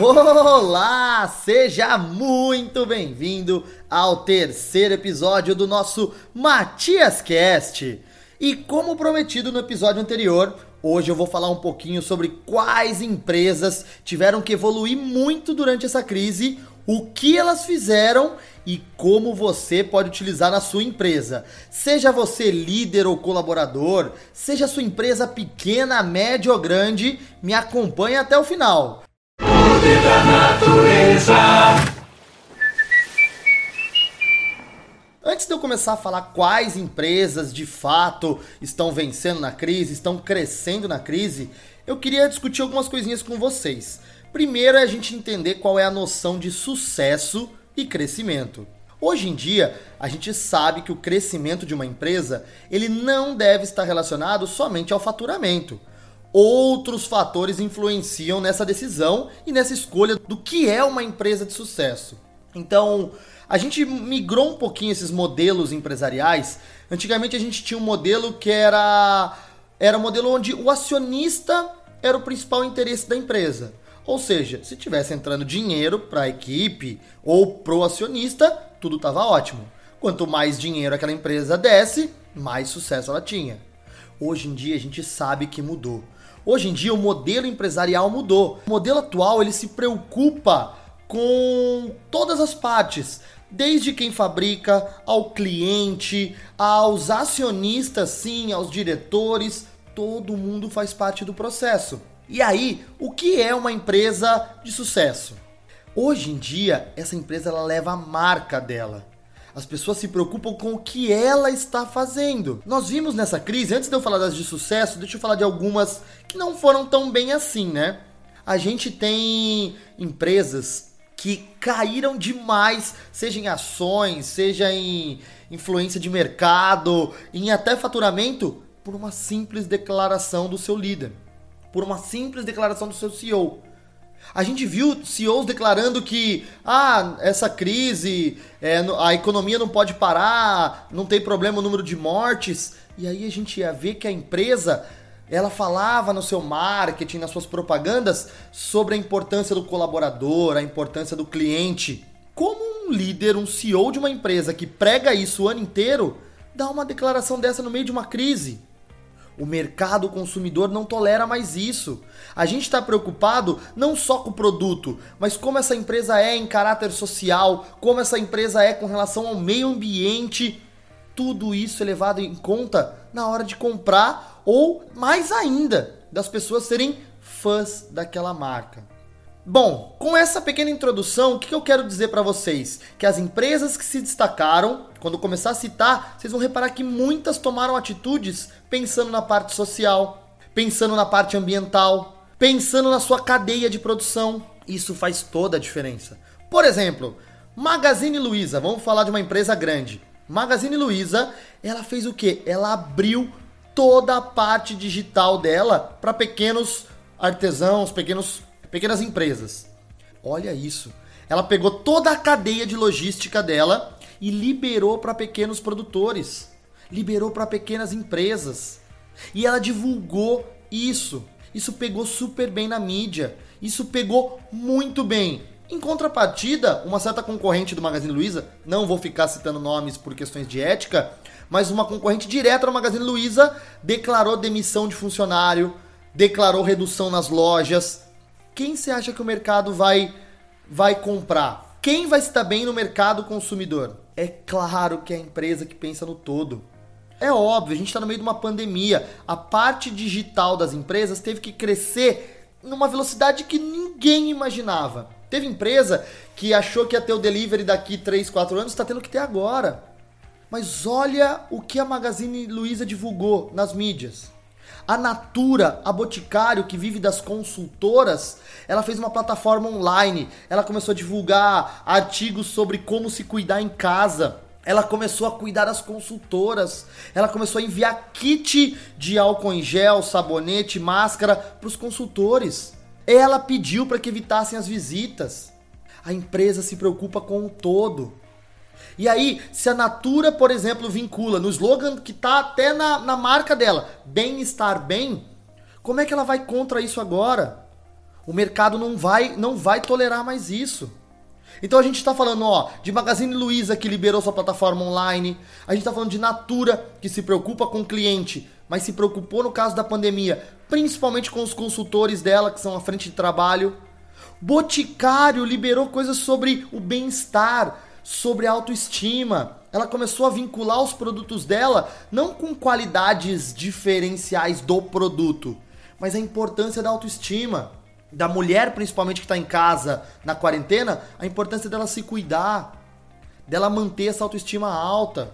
Olá, seja muito bem-vindo ao terceiro episódio do nosso Matias Cast. E como prometido no episódio anterior, hoje eu vou falar um pouquinho sobre quais empresas tiveram que evoluir muito durante essa crise, o que elas fizeram e como você pode utilizar na sua empresa. Seja você líder ou colaborador, seja sua empresa pequena, média ou grande, me acompanhe até o final. Da natureza. Antes de eu começar a falar quais empresas de fato estão vencendo na crise, estão crescendo na crise, eu queria discutir algumas coisinhas com vocês. Primeiro é a gente entender qual é a noção de sucesso e crescimento. Hoje em dia, a gente sabe que o crescimento de uma empresa, ele não deve estar relacionado somente ao faturamento. Outros fatores influenciam nessa decisão e nessa escolha do que é uma empresa de sucesso. Então, a gente migrou um pouquinho esses modelos empresariais. Antigamente a gente tinha um modelo que era era um modelo onde o acionista era o principal interesse da empresa. Ou seja, se tivesse entrando dinheiro para a equipe ou pro acionista, tudo estava ótimo. Quanto mais dinheiro aquela empresa desse, mais sucesso ela tinha. Hoje em dia a gente sabe que mudou. Hoje em dia o modelo empresarial mudou. O modelo atual ele se preocupa com todas as partes, desde quem fabrica, ao cliente, aos acionistas, sim, aos diretores, todo mundo faz parte do processo. E aí, o que é uma empresa de sucesso? Hoje em dia, essa empresa ela leva a marca dela. As pessoas se preocupam com o que ela está fazendo. Nós vimos nessa crise, antes de eu falar das de sucesso, deixa eu falar de algumas que não foram tão bem assim, né? A gente tem empresas que caíram demais, seja em ações, seja em influência de mercado, em até faturamento, por uma simples declaração do seu líder, por uma simples declaração do seu CEO. A gente viu CEOs declarando que ah, essa crise, é, a economia não pode parar, não tem problema o número de mortes. E aí a gente ia ver que a empresa ela falava no seu marketing, nas suas propagandas, sobre a importância do colaborador, a importância do cliente. Como um líder, um CEO de uma empresa que prega isso o ano inteiro, dá uma declaração dessa no meio de uma crise? O mercado consumidor não tolera mais isso. A gente está preocupado não só com o produto, mas como essa empresa é em caráter social, como essa empresa é com relação ao meio ambiente. Tudo isso é levado em conta na hora de comprar ou mais ainda, das pessoas serem fãs daquela marca. Bom, com essa pequena introdução, o que eu quero dizer para vocês? Que as empresas que se destacaram, quando começar a citar, vocês vão reparar que muitas tomaram atitudes pensando na parte social, pensando na parte ambiental, pensando na sua cadeia de produção. Isso faz toda a diferença. Por exemplo, Magazine Luiza, vamos falar de uma empresa grande. Magazine Luiza, ela fez o quê? Ela abriu toda a parte digital dela para pequenos artesãos, pequenos, pequenas empresas. Olha isso. Ela pegou toda a cadeia de logística dela e liberou para pequenos produtores, liberou para pequenas empresas. E ela divulgou isso. Isso pegou super bem na mídia. Isso pegou muito bem. Em contrapartida, uma certa concorrente do Magazine Luiza, não vou ficar citando nomes por questões de ética, mas uma concorrente direta do Magazine Luiza declarou demissão de funcionário, declarou redução nas lojas. Quem você acha que o mercado vai vai comprar? Quem vai estar bem no mercado consumidor? É claro que é a empresa que pensa no todo. É óbvio, a gente está no meio de uma pandemia. A parte digital das empresas teve que crescer numa velocidade que ninguém imaginava. Teve empresa que achou que ia ter o delivery daqui 3, 4 anos, está tendo que ter agora. Mas olha o que a Magazine Luiza divulgou nas mídias. A Natura, a Boticário, que vive das consultoras, ela fez uma plataforma online. Ela começou a divulgar artigos sobre como se cuidar em casa. Ela começou a cuidar das consultoras. Ela começou a enviar kit de álcool em gel, sabonete, máscara para os consultores. Ela pediu para que evitassem as visitas. A empresa se preocupa com o todo. E aí, se a Natura, por exemplo, vincula no slogan que tá até na, na marca dela, bem-estar bem, como é que ela vai contra isso agora? O mercado não vai, não vai tolerar mais isso. Então a gente está falando ó, de Magazine Luiza que liberou sua plataforma online, a gente está falando de Natura que se preocupa com o cliente, mas se preocupou no caso da pandemia, principalmente com os consultores dela que são à frente de trabalho. Boticário liberou coisas sobre o bem-estar, sobre autoestima. Ela começou a vincular os produtos dela não com qualidades diferenciais do produto, mas a importância da autoestima da mulher, principalmente que está em casa na quarentena, a importância dela se cuidar, dela manter essa autoestima alta.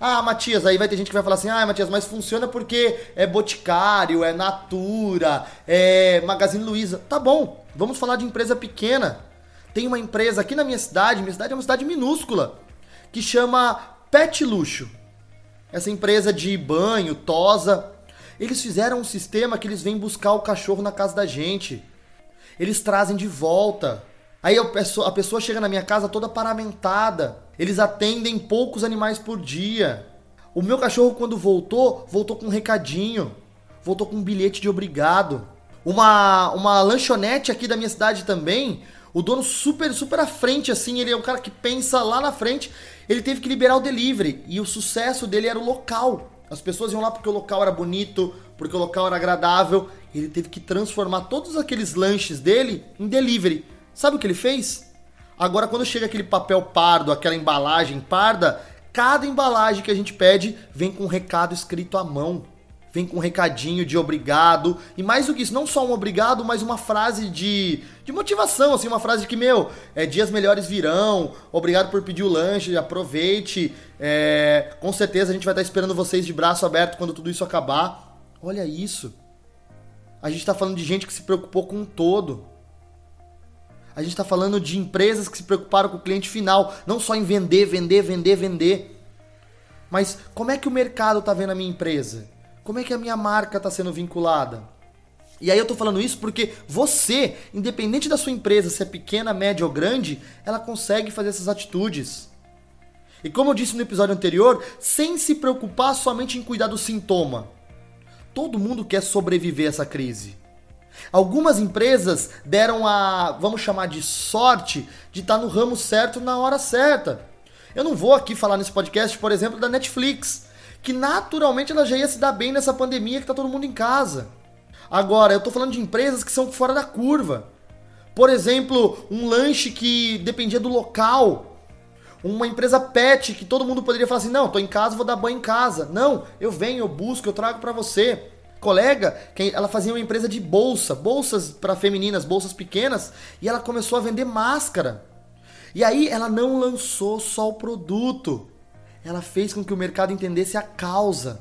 Ah, Matias, aí vai ter gente que vai falar assim: ah, Matias, mas funciona porque é Boticário, é Natura, é Magazine Luiza. Tá bom, vamos falar de empresa pequena. Tem uma empresa aqui na minha cidade, minha cidade é uma cidade minúscula, que chama Pet Luxo. Essa empresa de banho, tosa, eles fizeram um sistema que eles vêm buscar o cachorro na casa da gente. Eles trazem de volta. Aí a pessoa, chega na minha casa toda paramentada. Eles atendem poucos animais por dia. O meu cachorro, quando voltou, voltou com um recadinho. Voltou com um bilhete de obrigado. Uma, uma lanchonete aqui da minha cidade também. O dono super, super à frente, assim. Ele é um cara que pensa lá na frente. Ele teve que liberar o delivery. E o sucesso dele era o local. As pessoas iam lá porque o local era bonito, porque o local era agradável. Ele teve que transformar todos aqueles lanches dele em delivery. Sabe o que ele fez? Agora, quando chega aquele papel pardo, aquela embalagem parda, cada embalagem que a gente pede vem com um recado escrito à mão vem com um recadinho de obrigado. E mais do que isso, não só um obrigado, mas uma frase de, de motivação, assim, uma frase que, meu, é, dias melhores virão, obrigado por pedir o lanche, aproveite. É, com certeza a gente vai estar esperando vocês de braço aberto quando tudo isso acabar. Olha isso. A gente está falando de gente que se preocupou com um todo. A gente está falando de empresas que se preocuparam com o cliente final, não só em vender, vender, vender, vender. Mas como é que o mercado está vendo a minha empresa? Como é que a minha marca está sendo vinculada? E aí eu tô falando isso porque você, independente da sua empresa, se é pequena, média ou grande, ela consegue fazer essas atitudes. E como eu disse no episódio anterior, sem se preocupar somente em cuidar do sintoma. Todo mundo quer sobreviver a essa crise. Algumas empresas deram a, vamos chamar de sorte, de estar tá no ramo certo na hora certa. Eu não vou aqui falar nesse podcast, por exemplo, da Netflix que naturalmente ela já ia se dar bem nessa pandemia que tá todo mundo em casa. Agora, eu tô falando de empresas que são fora da curva. Por exemplo, um lanche que dependia do local. Uma empresa pet que todo mundo poderia falar assim: "Não, tô em casa, vou dar banho em casa". Não, eu venho, eu busco, eu trago para você. Colega, que ela fazia uma empresa de bolsa, bolsas para femininas, bolsas pequenas, e ela começou a vender máscara. E aí ela não lançou só o produto ela fez com que o mercado entendesse a causa,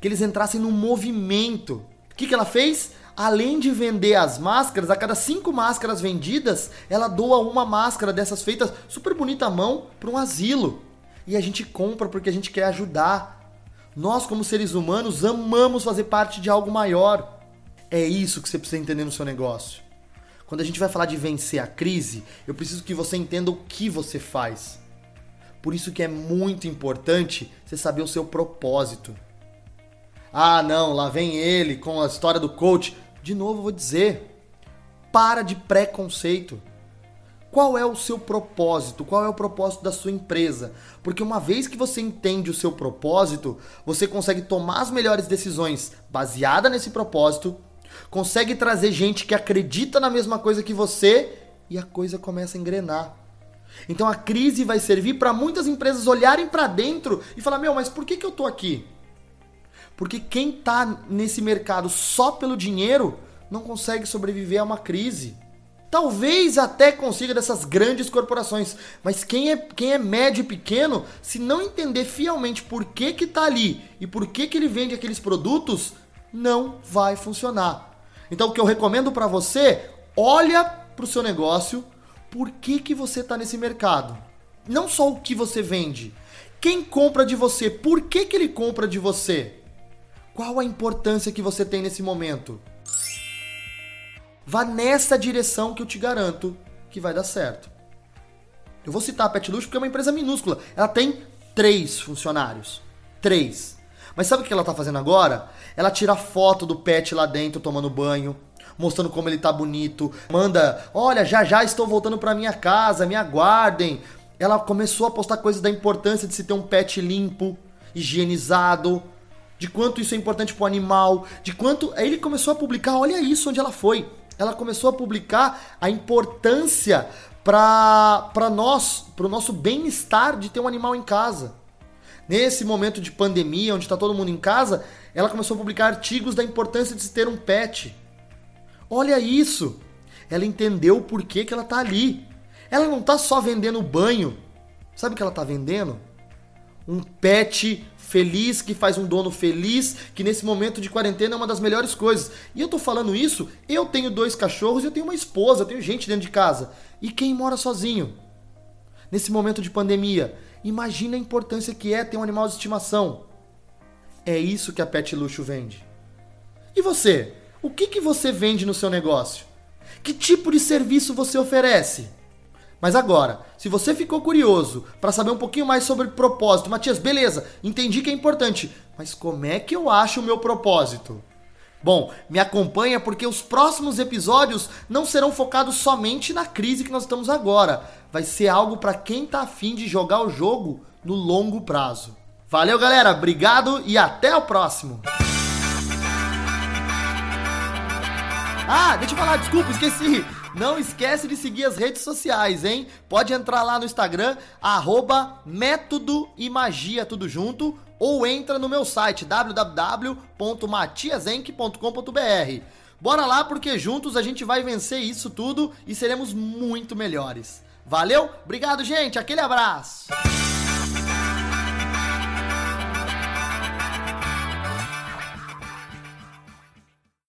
que eles entrassem no movimento. O que, que ela fez? Além de vender as máscaras, a cada cinco máscaras vendidas, ela doa uma máscara dessas feitas super bonita à mão para um asilo. E a gente compra porque a gente quer ajudar. Nós, como seres humanos, amamos fazer parte de algo maior. É isso que você precisa entender no seu negócio. Quando a gente vai falar de vencer a crise, eu preciso que você entenda o que você faz. Por isso que é muito importante você saber o seu propósito. Ah, não, lá vem ele com a história do coach. De novo, vou dizer: para de preconceito. Qual é o seu propósito? Qual é o propósito da sua empresa? Porque uma vez que você entende o seu propósito, você consegue tomar as melhores decisões baseada nesse propósito, consegue trazer gente que acredita na mesma coisa que você e a coisa começa a engrenar. Então a crise vai servir para muitas empresas olharem para dentro e falar: meu, mas por que, que eu tô aqui? Porque quem tá nesse mercado só pelo dinheiro não consegue sobreviver a uma crise. Talvez até consiga dessas grandes corporações, mas quem é, quem é médio e pequeno, se não entender fielmente por que que tá ali e por que que ele vende aqueles produtos, não vai funcionar. Então o que eu recomendo para você, olha para o seu negócio, por que, que você está nesse mercado. Não só o que você vende. Quem compra de você? Por que, que ele compra de você? Qual a importância que você tem nesse momento? Vá nessa direção que eu te garanto que vai dar certo. Eu vou citar a Pet Luxo porque é uma empresa minúscula. Ela tem três funcionários. Três. Mas sabe o que ela está fazendo agora? Ela tira foto do pet lá dentro tomando banho, mostrando como ele tá bonito. Manda, olha, já já estou voltando para minha casa, me aguardem. Ela começou a postar coisas da importância de se ter um pet limpo, higienizado, de quanto isso é importante pro animal, de quanto. Aí ele começou a publicar, olha isso onde ela foi. Ela começou a publicar a importância para nós, para o nosso bem-estar de ter um animal em casa. Nesse momento de pandemia, onde está todo mundo em casa, ela começou a publicar artigos da importância de se ter um pet. Olha isso! Ela entendeu o porquê que ela está ali. Ela não está só vendendo banho. Sabe o que ela está vendendo? Um pet feliz, que faz um dono feliz, que nesse momento de quarentena é uma das melhores coisas. E eu tô falando isso, eu tenho dois cachorros, eu tenho uma esposa, eu tenho gente dentro de casa. E quem mora sozinho? Nesse momento de pandemia, imagina a importância que é ter um animal de estimação. É isso que a Pet Luxo vende. E você? O que, que você vende no seu negócio? Que tipo de serviço você oferece? Mas agora, se você ficou curioso para saber um pouquinho mais sobre propósito, Matias, beleza, entendi que é importante, mas como é que eu acho o meu propósito? Bom, me acompanha porque os próximos episódios não serão focados somente na crise que nós estamos agora. Vai ser algo para quem tá afim de jogar o jogo no longo prazo. Valeu, galera, obrigado e até o próximo. Ah, deixa eu falar, desculpa, esqueci. Não esquece de seguir as redes sociais, hein? Pode entrar lá no Instagram, arroba método e magia tudo junto, ou entra no meu site www.matiasenk.com.br. Bora lá porque juntos a gente vai vencer isso tudo e seremos muito melhores. Valeu? Obrigado, gente. Aquele abraço.